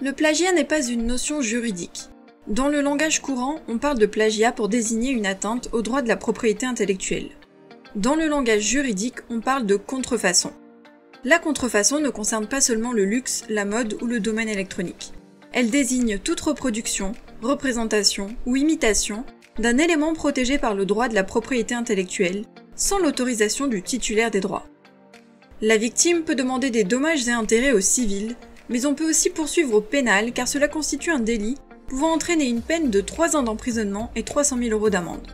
Le plagiat n'est pas une notion juridique. Dans le langage courant, on parle de plagiat pour désigner une atteinte au droit de la propriété intellectuelle. Dans le langage juridique, on parle de contrefaçon. La contrefaçon ne concerne pas seulement le luxe, la mode ou le domaine électronique. Elle désigne toute reproduction, représentation ou imitation d'un élément protégé par le droit de la propriété intellectuelle, sans l'autorisation du titulaire des droits. La victime peut demander des dommages et intérêts au civil, mais on peut aussi poursuivre au pénal car cela constitue un délit pouvant entraîner une peine de 3 ans d'emprisonnement et 300 000 euros d'amende.